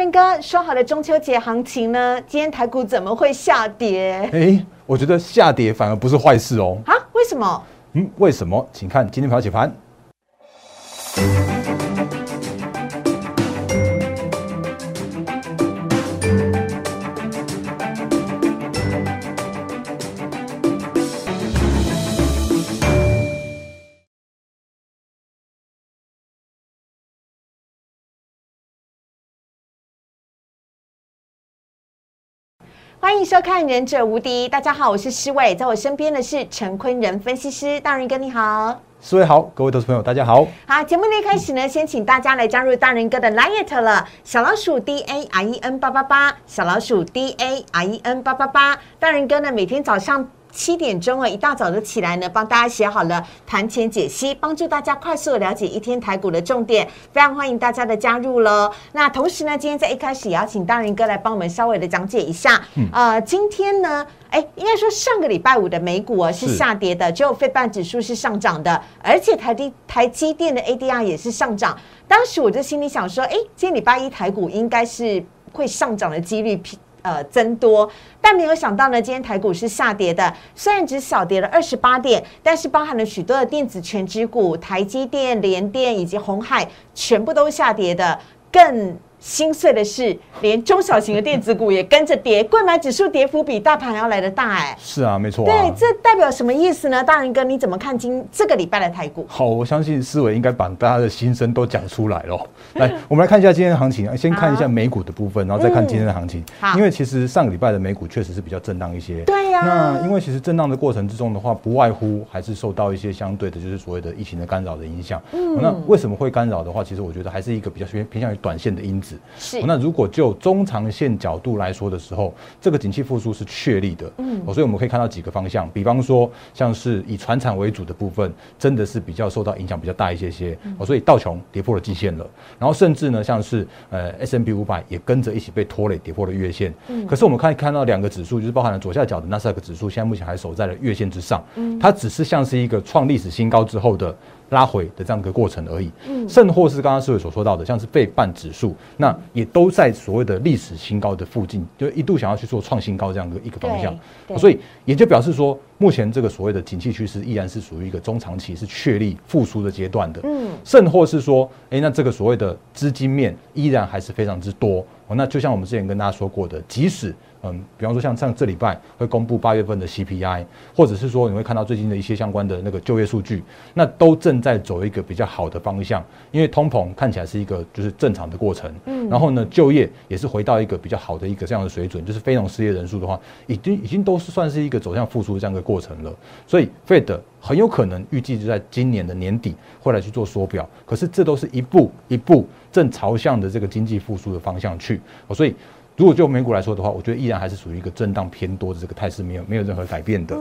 仁哥说好的中秋节行情呢？今天台股怎么会下跌哎，我觉得下跌反而不是坏事哦。啊？为什么？嗯，为什么？请看今天盘解盘。欢迎收看《忍者无敌》，大家好，我是施伟，在我身边的是陈坤仁分析师，大仁哥你好，四位好，各位投资朋友大家好。好，节目的一开始呢，先请大家来加入大仁哥的 Line 了，小老鼠 D A R E N 八八八，小老鼠 D A R E N 八八八，大仁哥呢每天早上。七点钟啊，一大早就起来呢，帮大家写好了盘前解析，帮助大家快速的了解一天台股的重点，非常欢迎大家的加入喽。那同时呢，今天在一开始也要请大仁哥来帮我们稍微的讲解一下。呃，今天呢，哎，应该说上个礼拜五的美股啊是下跌的，只有费半指数是上涨的，而且台积台积电的 ADR 也是上涨。当时我就心里想说，哎，今天礼拜一台股应该是会上涨的几率。呃，增多，但没有想到呢，今天台股是下跌的，虽然只小跌了二十八点，但是包含了许多的电子全指股，台积电、联电以及红海，全部都下跌的，更。心碎的是，连中小型的电子股也跟着跌，贵买指数跌幅比大盘要来的大哎。是啊，没错。对，这代表什么意思呢？大仁哥，你怎么看今这个礼拜的台股？好，我相信思维应该把大家的心声都讲出来了。来，我们来看一下今天的行情，先看一下美股的部分，然后再看今天的行情。好，因为其实上个礼拜的美股确实是比较震荡一些。对呀。那因为其实震荡的过程之中的话，不外乎还是受到一些相对的，就是所谓的疫情的干扰的影响。嗯。那为什么会干扰的话，其实我觉得还是一个比较偏偏向于短线的因子。是。那如如果就中长线角度来说的时候，这个景气复苏是确立的，嗯，所以我们可以看到几个方向，比方说像是以船产为主的部分，真的是比较受到影响比较大一些些，哦，所以道琼跌破了季线了，然后甚至呢，像是呃 S M B 五百也跟着一起被拖累，跌破了月线，嗯，可是我们看看到两个指数，就是包含了左下角的纳斯达克指数，现在目前还守在了月线之上，嗯，它只是像是一个创历史新高之后的。拉回的这样一个过程而已，嗯，甚或是刚刚四位所说到的，像是费半指数，那也都在所谓的历史新高的附近，就一度想要去做创新高这样的一个方向，所以也就表示说，目前这个所谓的景气趋势依然是属于一个中长期是确立复苏的阶段的，嗯，甚或是说，哎，那这个所谓的资金面依然还是非常之多，哦，那就像我们之前跟大家说过的，即使嗯，比方说像像这礼拜会公布八月份的 CPI，或者是说你会看到最近的一些相关的那个就业数据，那都正在走一个比较好的方向，因为通膨看起来是一个就是正常的过程，嗯，然后呢就业也是回到一个比较好的一个这样的水准，就是非农失业人数的话，已经已经都是算是一个走向复苏的这样的过程了，所以 Fed 很有可能预计就在今年的年底会来去做缩表，可是这都是一步一步正朝向的这个经济复苏的方向去，所以。如果就美股来说的话，我觉得依然还是属于一个震荡偏多的这个态势，没有没有任何改变的。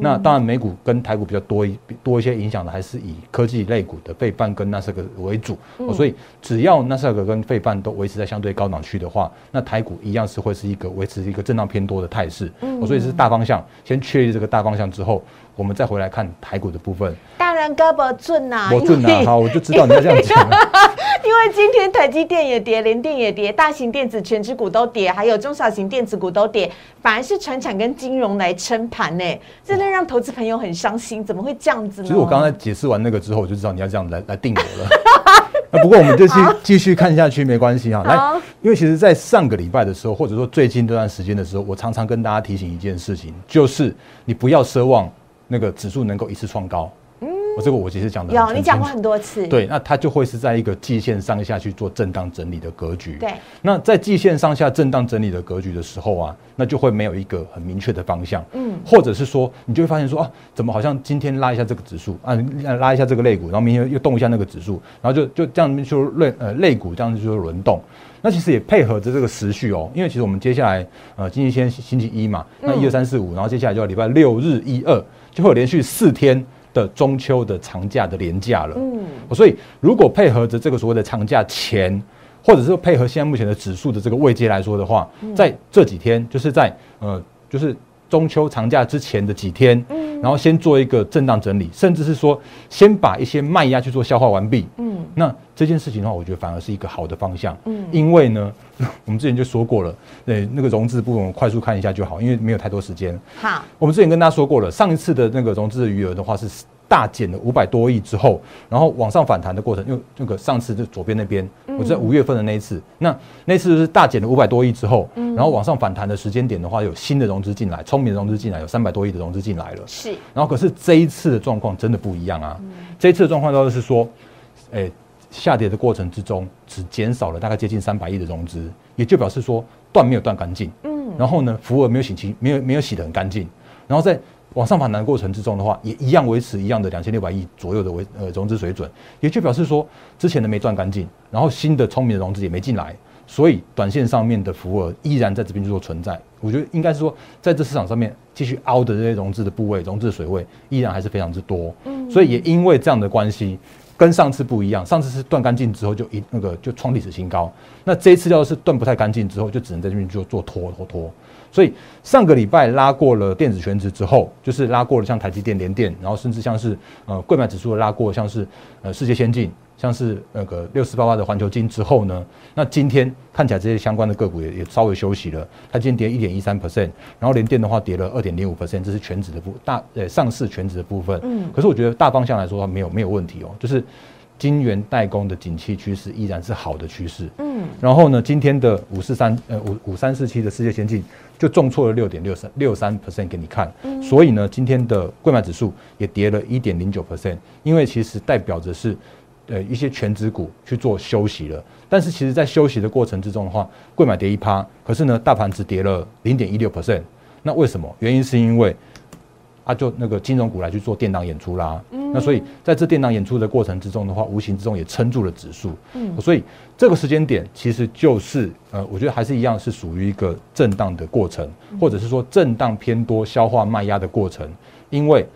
那当然，美股跟台股比较多一多一些影响的，还是以科技类股的费半跟纳斯克为主。所以只要纳斯克跟费半都维持在相对高档区的话，那台股一样是会是一个维持一个震荡偏多的态势。所以是大方向，先确立这个大方向之后。我们再回来看台股的部分。大人胳膊准呐，我准呐，好，我就知道你要这样讲。因为今天台积电也跌，联电也跌，大型电子全指股都跌，还有中小型电子股都跌，反而是船产跟金融来撑盘呢，真的让投资朋友很伤心。怎么会这样子呢？其实我刚才解释完那个之后，我就知道你要这样来来定我了。那不过我们就继继续看下去，没关系哈。来，因为其实，在上个礼拜的时候，或者说最近这段时间的时候，我常常跟大家提醒一件事情，就是你不要奢望。那个指数能够一次创高，嗯，我这个我其实讲的有，你讲过很多次，对，那它就会是在一个季线上下去做震荡整理的格局，对，那在季线上下震荡整理的格局的时候啊，那就会没有一个很明确的方向，嗯，或者是说你就会发现说啊，怎么好像今天拉一下这个指数啊，拉一下这个类股，然后明天又动一下那个指数，然后就就这样就类呃类股这样就轮动。那其实也配合着这个时序哦，因为其实我们接下来呃，星期天星期一嘛，那一二三四五，然后接下来就要礼拜六日一二，就会有连续四天的中秋的长假的连假了。嗯，所以如果配合着这个所谓的长假前，或者是配合现在目前的指数的这个位阶来说的话，在这几天，就是在呃，就是中秋长假之前的几天。然后先做一个震荡整理，甚至是说先把一些卖压去做消化完毕。嗯，那这件事情的话，我觉得反而是一个好的方向。嗯，因为呢，我们之前就说过了，对那个融资部分，我们快速看一下就好，因为没有太多时间。好，我们之前跟大家说过了，上一次的那个融资的余额的话是大减了五百多亿之后，然后往上反弹的过程，因为那个上次就左边那边，我在五月份的那一次，那那次就是大减了五百多亿之后，然后往上反弹的时间点的话，有新的融资进来，聪明的融资进来，有三百多亿的融资进来了。是，然后可是这一次的状况真的不一样啊，这一次的状况都是说，诶。下跌的过程之中，只减少了大概接近三百亿的融资，也就表示说断没有断干净。嗯，然后呢，浮额没有洗清，没有没有洗得很干净。然后在往上反弹的过程之中的话，也一样维持一样的两千六百亿左右的维呃融资水准，也就表示说之前的没赚干净，然后新的聪明的融资也没进来，所以短线上面的浮额依然在这边做存在。我觉得应该是说，在这市场上面继续凹的这些融资的部位、融资的水位依然还是非常之多。嗯，所以也因为这样的关系。跟上次不一样，上次是断干净之后就一那个就创历史新高，那这一次要是断不太干净之后，就只能在这边就做拖拖拖。所以上个礼拜拉过了电子全值之后，就是拉过了像台积电、联电，然后甚至像是呃贵买指数拉过，像是呃世界先进。像是那个六四八八的环球金之后呢，那今天看起来这些相关的个股也也稍微休息了。它今天跌一点一三 percent，然后连电的话跌了二点零五 percent，这是全指的部大呃上市全指的部分。嗯，可是我觉得大方向来说没有没有问题哦，就是晶圆代工的景气趋势依然是好的趋势。嗯，然后呢，今天的五四三呃五五三四七的世界先进就重挫了六点六三六三 percent 给你看，所以呢，今天的贵买指数也跌了一点零九 percent，因为其实代表着是。呃，一些全指股去做休息了，但是其实，在休息的过程之中的话，贵买跌一趴，可是呢，大盘只跌了零点一六 percent。那为什么？原因是因为啊，就那个金融股来去做电档演出啦。嗯。那所以在这电档演出的过程之中的话，无形之中也撑住了指数。嗯。所以这个时间点其实就是呃，我觉得还是一样是属于一个震荡的过程，或者是说震荡偏多、消化卖压的过程，因为。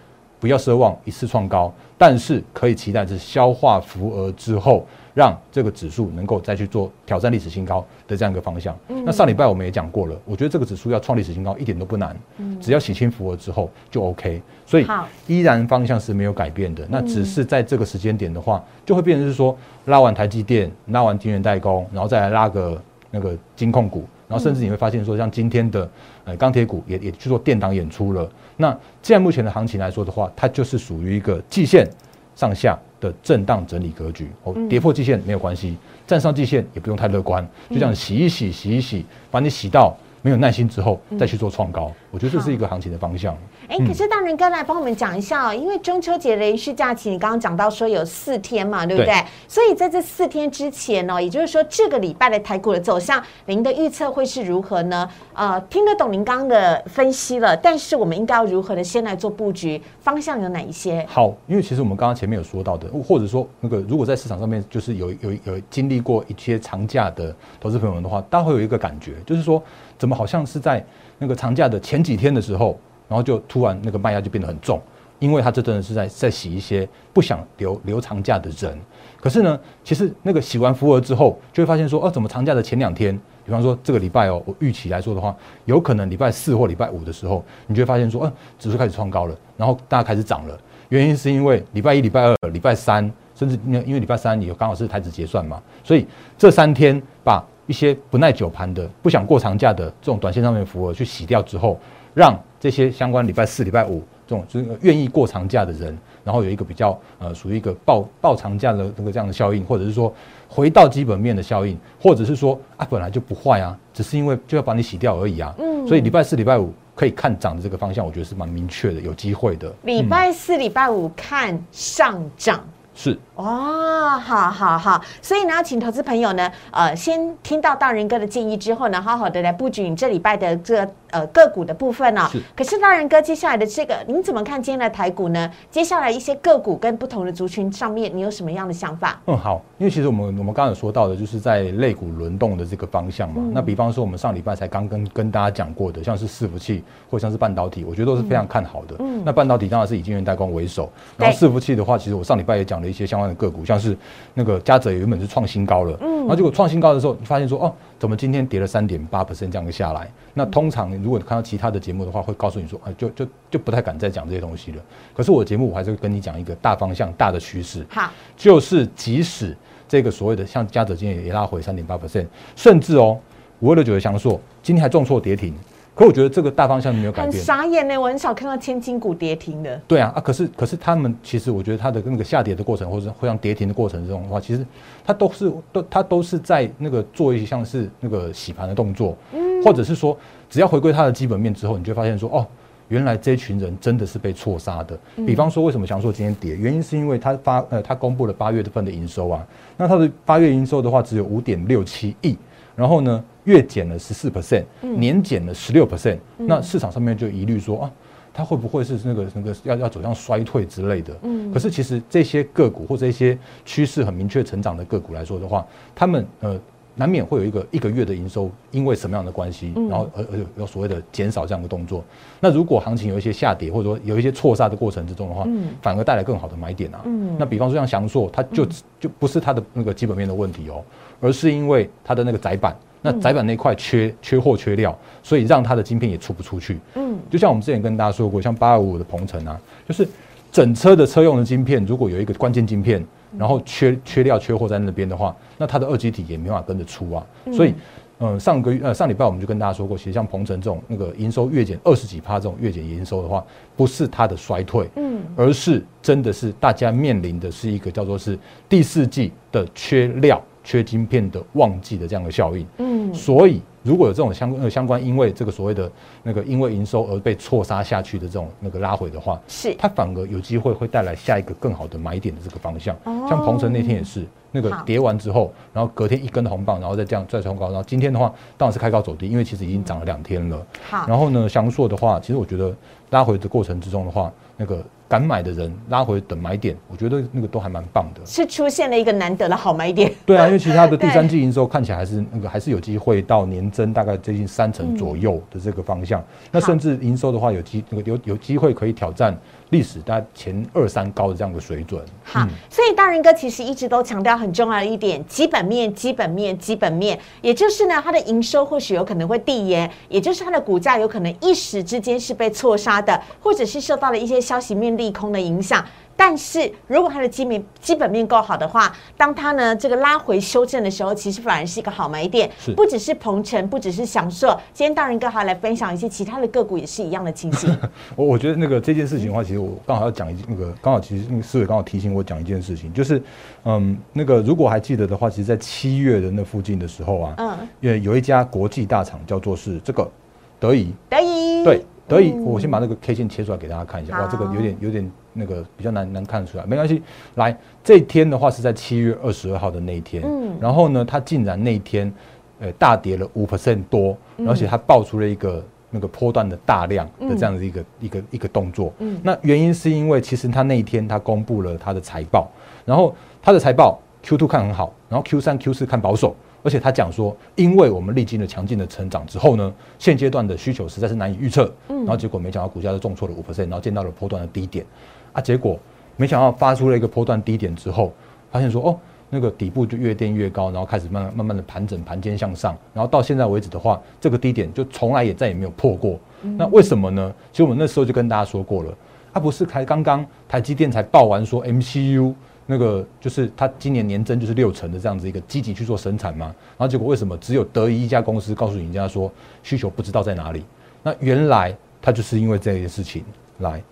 不要奢望一次创高，但是可以期待是消化浮额之后，让这个指数能够再去做挑战历史新高的这样一个方向。那上礼拜我们也讲过了，我觉得这个指数要创历史新高一点都不难，只要洗清浮额之后就 OK。所以依然方向是没有改变的。那只是在这个时间点的话，就会变成是说拉完台积电，拉完晶圆代工，然后再来拉个那个金控股。然后甚至你会发现说，像今天的呃钢铁股也也去做电档演出了。那现在目前的行情来说的话，它就是属于一个季线上下的震荡整理格局。哦，跌破季线没有关系，站上季线也不用太乐观，就这样洗一洗，洗一洗，把你洗到。没有耐心之后再去做创高，我觉得这是一个行情的方向。哎，可是大仁哥来帮我们讲一下哦，因为中秋节连续假期，你刚刚讲到说有四天嘛，对不对？所以在这四天之前呢，也就是说这个礼拜的台股的走向，您的预测会是如何呢？呃，听得懂您刚刚的分析了，但是我们应该要如何的先来做布局？方向有哪一些？好，因为其实我们刚刚前面有说到的，或者说那个如果在市场上面就是有有有经历过一些长假的投资朋友们的话，大家会有一个感觉，就是说。怎么好像是在那个长假的前几天的时候，然后就突然那个卖压就变得很重，因为他这真的是在在洗一些不想留留长假的人。可是呢，其实那个洗完福额之后，就会发现说，哦，怎么长假的前两天，比方说这个礼拜哦，我预期来说的话，有可能礼拜四或礼拜五的时候，你就会发现说，嗯，指数开始创高了，然后大家开始涨了。原因是因为礼拜一、礼拜二、礼拜三，甚至因为因为礼拜三你刚好是台子结算嘛，所以这三天把。一些不耐久盘的、不想过长假的这种短线上面符合去洗掉之后，让这些相关礼拜四、礼拜五这种就是愿意过长假的人，然后有一个比较呃属于一个爆爆长假的这个这样的效应，或者是说回到基本面的效应，或者是说啊本来就不坏啊，只是因为就要把你洗掉而已啊。嗯。所以礼拜四、礼拜五可以看涨的这个方向，我觉得是蛮明确的，有机会的。礼拜四、礼拜五看上涨。是哦，好好好，所以呢，请投资朋友呢，呃，先听到大人哥的建议之后呢，好好的来布局你这礼拜的这个呃个股的部分呢。是。可是大人哥接下来的这个，您怎么看今天的台股呢？接下来一些个股跟不同的族群上面，你有什么样的想法？嗯，好，因为其实我们我们刚刚有说到的，就是在类股轮动的这个方向嘛。那比方说，我们上礼拜才刚跟跟大家讲过的，像是伺服器或像是半导体，我觉得都是非常看好的。嗯。那半导体当然是以晶圆代工为首，然后伺服器的话，其实我上礼拜也讲了。一些相关的个股，像是那个嘉泽原本是创新高了，嗯，然后结果创新高的时候，你发现说哦，怎么今天跌了三点八 percent 这样下来？那通常如果你看到其他的节目的话，会告诉你说，啊，就就就不太敢再讲这些东西了。可是我的节目我还是会跟你讲一个大方向、大的趋势，好，就是即使这个所谓的像嘉泽今天也拉回三点八 percent，甚至哦，五二六九的翔硕今天还重挫跌停，可我觉得这个大方向没有改很。傻眼呢，我很少看到千金股跌停的。对啊，啊，可是可是他们其实我觉得它的那个下跌的过程，或者会像跌停的过程这种的话，其实它都是都它都是在那个做一些像是那个洗盘的动作，或者是说只要回归它的基本面之后，你就会发现说哦。原来这群人真的是被错杀的。比方说，为什么翔硕今天跌？原因是因为它发呃，它公布了八月份的营收啊。那它的八月营收的话，只有五点六七亿，然后呢，月减了十四 percent，年减了十六 percent。那市场上面就疑虑说啊，它会不会是那个那个要要走向衰退之类的？嗯。可是其实这些个股或者一些趋势很明确成长的个股来说的话，他们呃。难免会有一个一个月的营收，因为什么样的关系，然后而而有所谓的减少这样的动作。那如果行情有一些下跌，或者说有一些错杀的过程之中的话，反而带来更好的买点啊。那比方说像翔硕，它就就不是它的那个基本面的问题哦，而是因为它的那个窄板，那窄板那块缺缺货缺料，所以让它的晶片也出不出去。嗯，就像我们之前跟大家说过，像八二五的鹏程啊，就是整车的车用的晶片，如果有一个关键晶片。然后缺缺料缺货在那边的话，那它的二级体也没办法跟着出啊。所以，嗯，上个月呃上礼拜我们就跟大家说过，其实像鹏程这种那个营收月减二十几趴这种月减营收的话，不是它的衰退，嗯，而是真的是大家面临的是一个叫做是第四季的缺料。缺晶片的旺季的这样的效应，嗯，所以如果有这种相呃相关，因为这个所谓的那个因为营收而被错杀下去的这种那个拉回的话，是它反而有机会会带来下一个更好的买点的这个方向。像鹏程那天也是那个跌完之后，然后隔天一根红棒，然后再这样再冲高，然后今天的话当然是开高走低，因为其实已经涨了两天了。好，然后呢，翔硕的话，其实我觉得拉回的过程之中的话，那个。敢买的人拉回等买点，我觉得那个都还蛮棒的，是出现了一个难得的好买点。对啊，因为其他的 第三季营收看起来还是那个还是有机会到年增大概接近三成左右的这个方向，那甚至营收的话有机那个有有机会可以挑战。历史大前二三高的这样的水准，好，所以大仁哥其实一直都强调很重要的一点，基本面、基本面、基本面，也就是呢，它的营收或许有可能会递延，也就是它的股价有可能一时之间是被错杀的，或者是受到了一些消息面利空的影响。但是如果它的基面基本面够好的话，当它呢这个拉回修正的时候，其实反而是一个好买点。不只是鹏程，不只是享受。今天大人哥还来分享一些其他的个股，也是一样的情形。我我觉得那个这件事情的话，其实我刚好要讲一那个刚好其实那个思维刚好提醒我讲一件事情，就是嗯那个如果还记得的话，其实，在七月的那附近的时候啊，嗯，因为有一家国际大厂叫做是这个德仪，德仪对德仪，我先把那个 K 线切出来给大家看一下。哇，这个有点有点。那个比较难难看出来，没关系。来，这一天的话是在七月二十二号的那一天，嗯，然后呢，它竟然那一天，呃，大跌了五 percent 多，而且它爆出了一个那个波段的大量的这样的一个一个一个动作。嗯，那原因是因为其实它那一天它公布了它的财报，然后它的财报 Q two 看很好，然后 Q 三 Q 四看保守。而且他讲说，因为我们历经了强劲的成长之后呢，现阶段的需求实在是难以预测。嗯，然后结果没想到股价就重挫了五 percent，然后见到了波段的低点。啊，结果没想到发出了一个波段低点之后，发现说哦，那个底部就越垫越高，然后开始慢慢慢慢的盘整盘间向上，然后到现在为止的话，这个低点就从来也再也没有破过。那为什么呢？其实我们那时候就跟大家说过了，它不是才刚刚台积电才报完说 MCU。那个就是它今年年增就是六成的这样子一个积极去做生产嘛，然后结果为什么只有德仪一家公司告诉人家说需求不知道在哪里？那原来它就是因为这件事情来，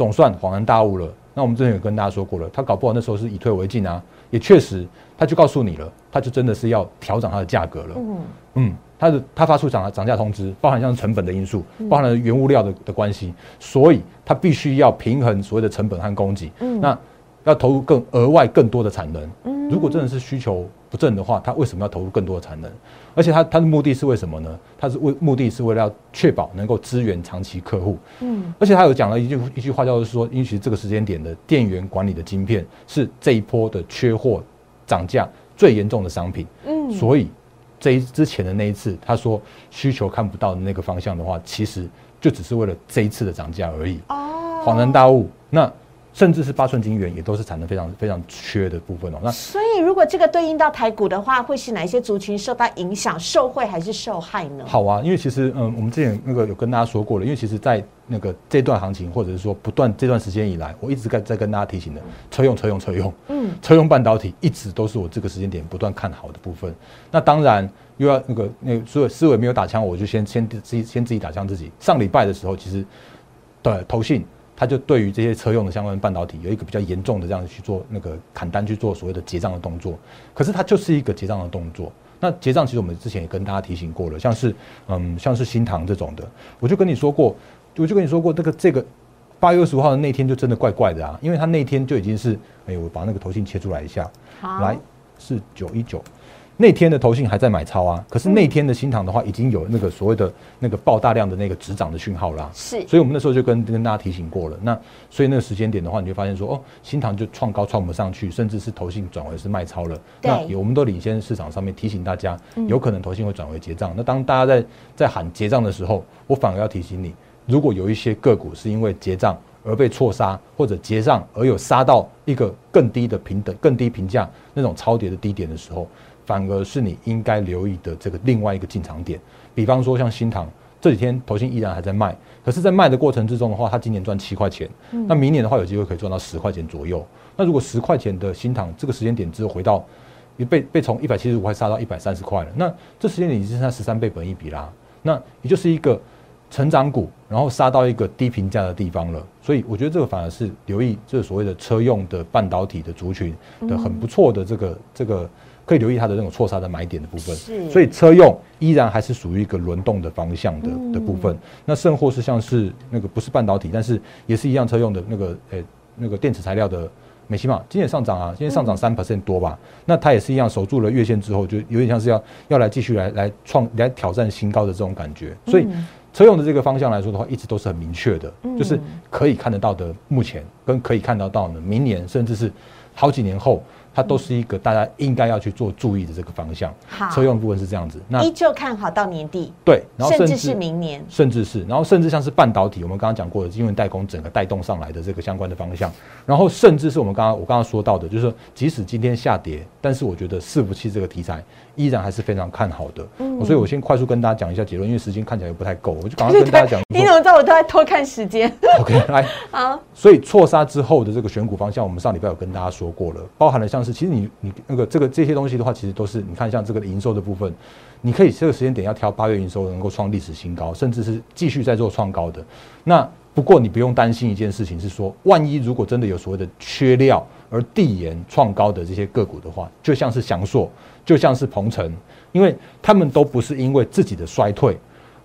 总算恍然大悟了。那我们之前有跟大家说过了，他搞不好那时候是以退为进啊，也确实他就告诉你了，他就真的是要调整它的价格了。嗯嗯，他的他发出涨涨价通知，包含像成本的因素，包含了原物料的的关系，所以他必须要平衡所谓的成本和供给。嗯，那。要投入更额外更多的产能。嗯，如果真的是需求不振的话，他为什么要投入更多的产能？而且他他的目的是为什么呢？他是为目的是为了要确保能够支援长期客户。嗯，而且他有讲了一句一句话，叫做说，因为其实这个时间点的电源管理的晶片是这一波的缺货涨价最严重的商品。嗯，所以这一之前的那一次，他说需求看不到的那个方向的话，其实就只是为了这一次的涨价而已。哦，恍然大悟，那。甚至是八寸金元也都是产能非常非常缺的部分哦。那所以如果这个对应到台股的话，会是哪一些族群受到影响、受惠还是受害呢？好啊，因为其实嗯，我们之前那个有跟大家说过了，因为其实，在那个这段行情或者是说不断这段时间以来，我一直在在跟大家提醒的，车用车用车用，嗯，车用半导体一直都是我这个时间点不断看好的部分。那当然又要那个那个所以思维没有打枪，我就先先自己先自己打枪自己。上礼拜的时候，其实对投信。他就对于这些车用的相关半导体有一个比较严重的这样去做那个砍单去做所谓的结账的动作，可是它就是一个结账的动作。那结账其实我们之前也跟大家提醒过了，像是嗯像是新塘这种的，我就跟你说过，我就跟你说过，这个这个八月二十五号的那天就真的怪怪的啊，因为他那天就已经是哎我把那个头型切出来一下，来是九一九。那天的投信还在买超啊，可是那天的新塘的话，已经有那个所谓的那个爆大量的那个止涨的讯号啦。是，所以我们那时候就跟跟大家提醒过了。那所以那个时间点的话，你就发现说，哦，新塘就创高创不上去，甚至是投信转为是卖超了。那我们都领先市场上面提醒大家，有可能投信会转为结账。那当大家在在喊结账的时候，我反而要提醒你，如果有一些个股是因为结账而被错杀，或者结账而有杀到一个更低的平等、更低评价那种超跌的低点的时候。反而是你应该留意的这个另外一个进场点，比方说像新塘这几天投信依然还在卖，可是，在卖的过程之中的话，它今年赚七块钱，那明年的话有机会可以赚到十块钱左右。那如果十块钱的新塘这个时间点之后回到，被被从一百七十五块杀到一百三十块了，那这时间点已经是它十三倍本一比啦，那也就是一个成长股，然后杀到一个低评价的地方了。所以我觉得这个反而是留意这所谓的车用的半导体的族群的很不错的这个这个。可以留意它的那种错杀的买点的部分，所以车用依然还是属于一个轮动的方向的的部分。那甚或是像是那个不是半导体，但是也是一样车用的那个诶那个电池材料的美西玛，今天上涨啊，今天上涨三 percent 多吧。那它也是一样守住了月线之后，就有点像是要要来继续来来创来挑战新高的这种感觉。所以车用的这个方向来说的话，一直都是很明确的，就是可以看得到的。目前跟可以看得到的，明年甚至是好几年后。它都是一个大家应该要去做注意的这个方向。好，车用部分是这样子。那依旧看好到年底。对，然后甚至是明年，甚至是，然后甚至像是半导体，我们刚刚讲过的，因为代工整个带动上来的这个相关的方向。然后甚至是我们刚刚我刚刚说到的，就是说即使今天下跌，但是我觉得伺服器这个题材依然还是非常看好的。嗯，所以我先快速跟大家讲一下结论，因为时间看起来不太够，我就赶快跟大家讲。你怎么知道我都在偷看时间？OK，来，好。所以错杀之后的这个选股方向，我们上礼拜有跟大家说过了，包含了像是其实你你。那个这个这些东西的话，其实都是你看像这个营收的部分，你可以这个时间点要挑八月营收能够创历史新高，甚至是继续在做创高的。那不过你不用担心一件事情是说，万一如果真的有所谓的缺料而递延创高的这些个股的话，就像是翔硕，就像是鹏程，因为他们都不是因为自己的衰退，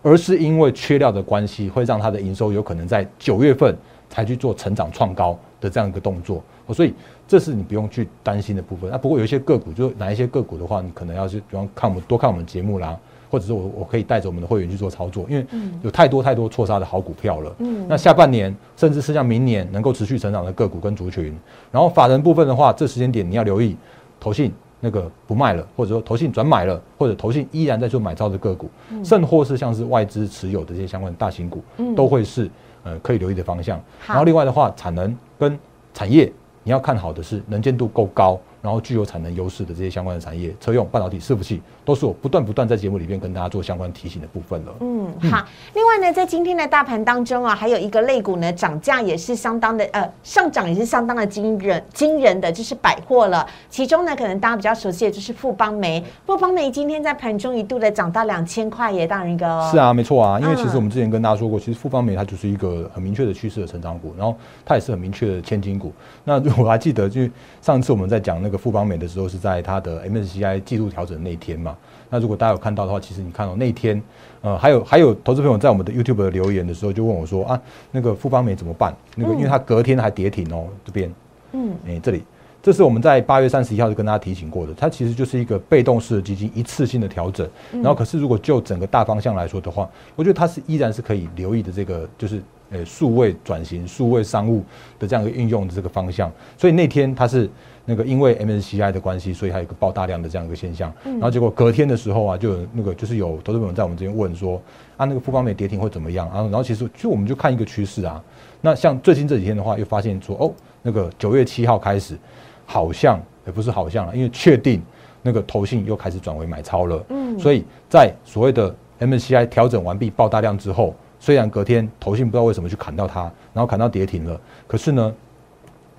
而是因为缺料的关系，会让它的营收有可能在九月份才去做成长创高的这样一个动作。所以。这是你不用去担心的部分。那不过有一些个股，就哪一些个股的话，你可能要去，比方看我们多看我们节目啦，或者是我我可以带着我们的会员去做操作，因为有太多太多错杀的好股票了。嗯，那下半年甚至是像明年能够持续成长的个股跟族群，然后法人部分的话，这时间点你要留意投信那个不卖了，或者说投信转买了，或者投信依然在做买超的个股，甚或是像是外资持有的这些相关的大型股，都会是呃可以留意的方向。然后另外的话，产能跟产业。你要看好的是能见度够高。然后具有产能优势的这些相关的产业，车用半导体、伺服器，都是我不断不断在节目里面跟大家做相关提醒的部分了。嗯，好。另外呢，在今天的大盘当中啊，还有一个类股呢，涨价也是相当的，呃，上涨也是相当的惊人惊人的，就是百货了。其中呢，可能大家比较熟悉的就是富邦煤。富邦煤今天在盘中一度的涨到两千块耶，大人哥。是啊，没错啊，因为其实我们之前跟大家说过，其实富邦煤它就是一个很明确的趋势的成长股，然后它也是很明确的千金股。那我还记得，就上次我们在讲那个富邦美的时候。是在它的 MSCI 季度调整那天嘛？那如果大家有看到的话，其实你看到那天，呃，还有还有投资朋友在我们的 YouTube 的留言的时候，就问我说啊，那个富邦美怎么办？那个因为它隔天还跌停哦，这边，嗯，哎，这里，这是我们在八月三十一号就跟大家提醒过的，它其实就是一个被动式的基金，一次性的调整。然后，可是如果就整个大方向来说的话，我觉得它是依然是可以留意的。这个就是，呃，数位转型、数位商务的这样一个运用的这个方向。所以那天它是。那个因为 MSCI 的关系，所以还有一个爆大量的这样一个现象。然后结果隔天的时候啊，就有那个就是有投资朋友在我们这边问说，啊那个富邦美跌停会怎么样啊？然后其实就我们就看一个趋势啊。那像最近这几天的话，又发现说哦，那个九月七号开始，好像也不是好像了，因为确定那个投信又开始转为买超了。嗯，所以在所谓的 MSCI 调整完毕爆大量之后，虽然隔天投信不知道为什么去砍到它，然后砍到跌停了，可是呢，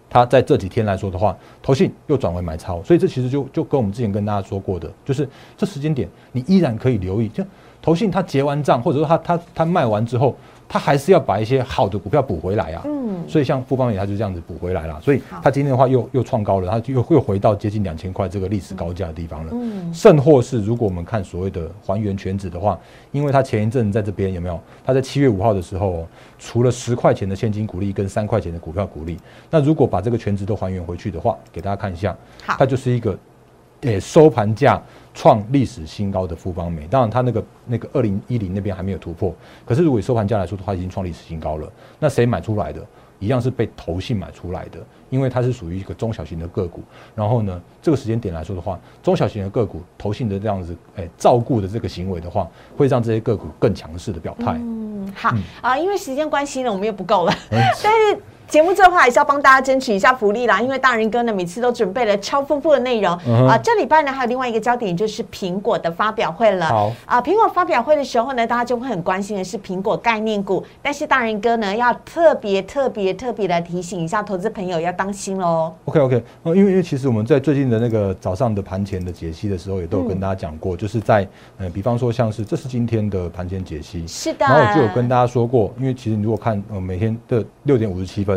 他在这几天来说的话，投信又转为买超，所以这其实就就跟我们之前跟大家说过的，就是这时间点你依然可以留意，就投信他结完账，或者说他他他卖完之后。它还是要把一些好的股票补回来啊，嗯，所以像富邦也它就这样子补回来了，所以它今天的话又又创高了，它就又又回到接近两千块这个历史高价的地方了。嗯，甚或是如果我们看所谓的还原全值的话，因为它前一阵在这边有没有？它在七月五号的时候，除了十块钱的现金股利跟三块钱的股票股利，那如果把这个全值都还原回去的话，给大家看一下，好，它就是一个，诶收盘价。创历史新高的富邦美，当然它那个那个二零一零那边还没有突破，可是如果以收盘价来说的话，已经创历史新高了。那谁买出来的？一样是被投信买出来的，因为它是属于一个中小型的个股。然后呢，这个时间点来说的话，中小型的个股投信的这样子诶照顾的这个行为的话，会让这些个股更强势的表态。嗯，好啊，因为时间关系呢，我们又不够了，但是。节目最后还是要帮大家争取一下福利啦，因为大人哥呢每次都准备了超丰富的内容啊。这礼拜呢还有另外一个焦点就是苹果的发表会了。好啊，苹果发表会的时候呢，大家就会很关心的是苹果概念股，但是大人哥呢要特别特别特别的提醒一下投资朋友要当心喽。OK OK，因为因为其实我们在最近的那个早上的盘前的解析的时候，也都有跟大家讲过，就是在呃，比方说像是这是今天的盘前解析，是的，然后我就有跟大家说过，因为其实你如果看呃每天的六点五十七分。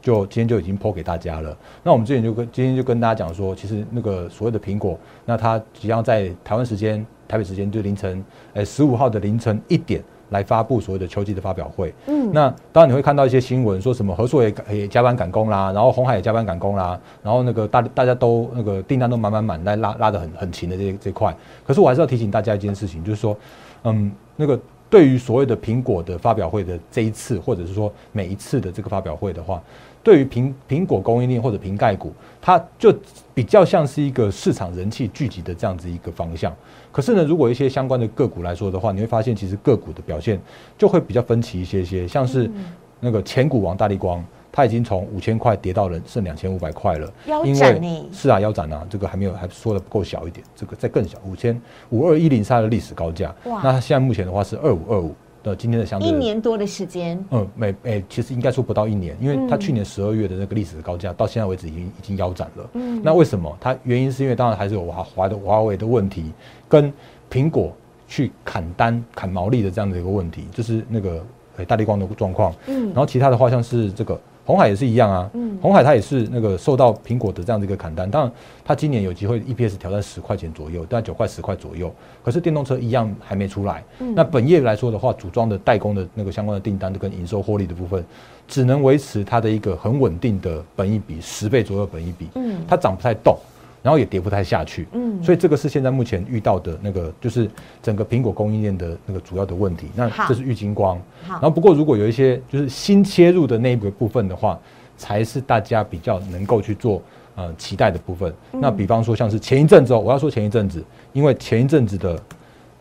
就今天就已经剖给大家了。那我们之前就跟今天就跟大家讲说，其实那个所谓的苹果，那它即将在台湾时间、台北时间就凌晨，诶十五号的凌晨一点来发布所谓的秋季的发表会。嗯，那当然你会看到一些新闻，说什么合硕也也加班赶工啦，然后红海也加班赶工啦，然后那个大大家都那个订单都满满满，来拉拉的很很勤的这这块。可是我还是要提醒大家一件事情，就是说，嗯，那个对于所谓的苹果的发表会的这一次，或者是说每一次的这个发表会的话。对于苹苹果供应链或者瓶盖股，它就比较像是一个市场人气聚集的这样子一个方向。可是呢，如果一些相关的个股来说的话，你会发现其实个股的表现就会比较分歧一些些。像是那个前股王大力光，它已经从五千块跌到了剩两千五百块了。腰斩呢？是啊，腰斩啊，这个还没有，还说的不够小一点，这个再更小，五千五二一零是它的历史高价。哇！那现在目前的话是二五二五。的今天的相对一年多的时间，嗯，每诶，其实应该说不到一年，因为它去年十二月的那个历史的高价到现在为止已经已经腰斩了。嗯，那为什么？它原因是因为当然还是有华华的华为的问题，跟苹果去砍单砍毛利的这样的一个问题，就是那个诶大力光的状况。嗯，然后其他的话像是这个。红海也是一样啊，红海它也是那个受到苹果的这样的一个砍单，当然它今年有机会 EPS 挑战十块钱左右，大概九块十块左右。可是电动车一样还没出来。那本业来说的话，组装的代工的那个相关的订单跟营收获利的部分，只能维持它的一个很稳定的本益比十倍左右本益比，嗯，它涨不太动。然后也跌不太下去，嗯，所以这个是现在目前遇到的那个，就是整个苹果供应链的那个主要的问题。那这是玉金光，好。然后不过如果有一些就是新切入的那一个部分的话，才是大家比较能够去做呃期待的部分。那比方说像是前一阵子，我要说前一阵子，因为前一阵子的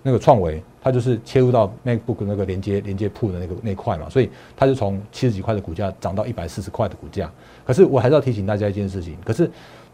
那个创维，它就是切入到 MacBook 那个连接连接铺的那个那块嘛，所以它就从七十几块的股价涨到一百四十块的股价。可是我还是要提醒大家一件事情，可是。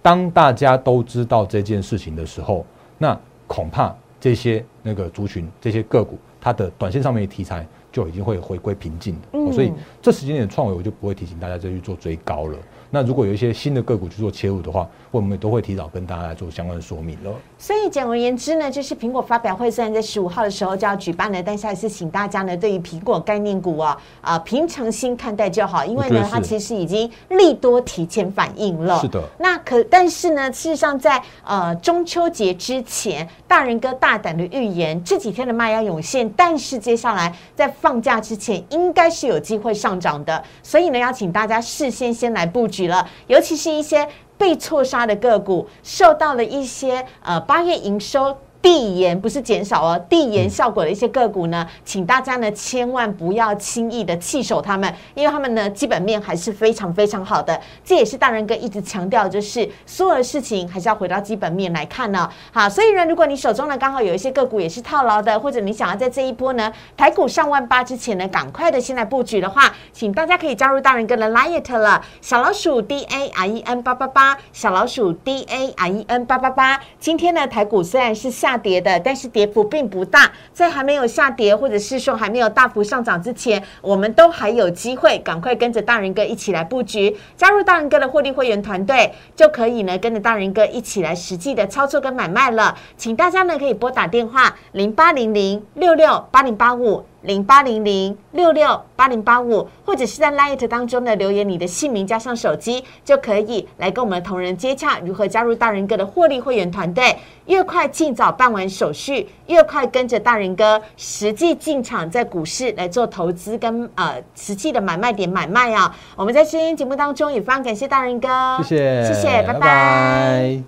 当大家都知道这件事情的时候，那恐怕这些那个族群、这些个股，它的短线上面的题材就已经会回归平静的。所以这时间点创维，我就不会提醒大家再去做追高了。那如果有一些新的个股去做切入的话，我们都会提早跟大家来做相关的说明了。所以简而言之呢，就是苹果发表会虽然在十五号的时候就要举办了，但是还是请大家呢对于苹果概念股啊啊平常心看待就好，因为呢它其实已经利多提前反应了。是的。那可但是呢，事实上在呃中秋节之前，大人哥大胆的预言这几天的卖压涌现，但是接下来在放假之前应该是有机会上涨的，所以呢要请大家事先先来布局。了，尤其是一些被错杀的个股，受到了一些呃八月营收递延不是减少哦，递延效果的一些个股呢，请大家呢千万不要轻易的弃守他们，因为他们呢基本面还是非常非常好的。这也是大人哥一直强调，就是所有的事情还是要回到基本面来看呢。好，所以呢，如果你手中呢刚好有一些个股也是套牢的，或者你想要在这一波呢台股上万八之前呢赶快的现在布局的话，请大家可以加入大人哥的 Light 了，小老鼠 D A I E N 八八八，小老鼠 D A I E N 八八八。今天呢台股虽然是下。下跌的，但是跌幅并不大，在还没有下跌或者是说还没有大幅上涨之前，我们都还有机会，赶快跟着大人哥一起来布局，加入大人哥的获利会员团队，就可以呢跟着大人哥一起来实际的操作跟买卖了。请大家呢可以拨打电话零八零零六六八零八五。零八零零六六八零八五，或者是在 Light 当中呢留言你的姓名加上手机，就可以来跟我们的同仁接洽如何加入大人哥的获利会员团队。越快尽早办完手续，越快跟着大人哥实际进场在股市来做投资跟呃实际的买卖点买卖啊！我们在今天节目当中也非常感谢大人哥，谢谢谢谢，拜拜。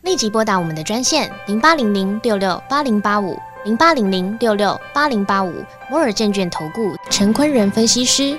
立即拨打我们的专线零八零零六六八零八五。零八零零六六八零八五摩尔证券投顾陈坤仁分析师，